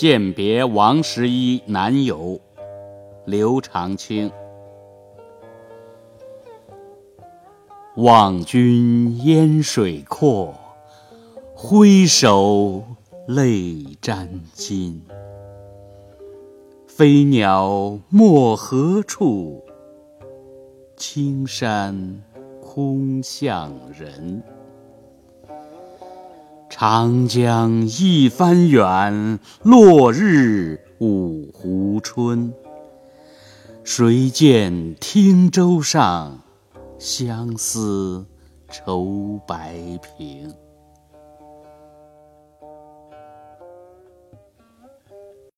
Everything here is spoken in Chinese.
饯别王十一南游，刘长卿。望君烟水阔，挥手泪沾襟。飞鸟没何处？青山空向人。长江一帆远，落日五湖春。谁见汀洲上，相思愁白平。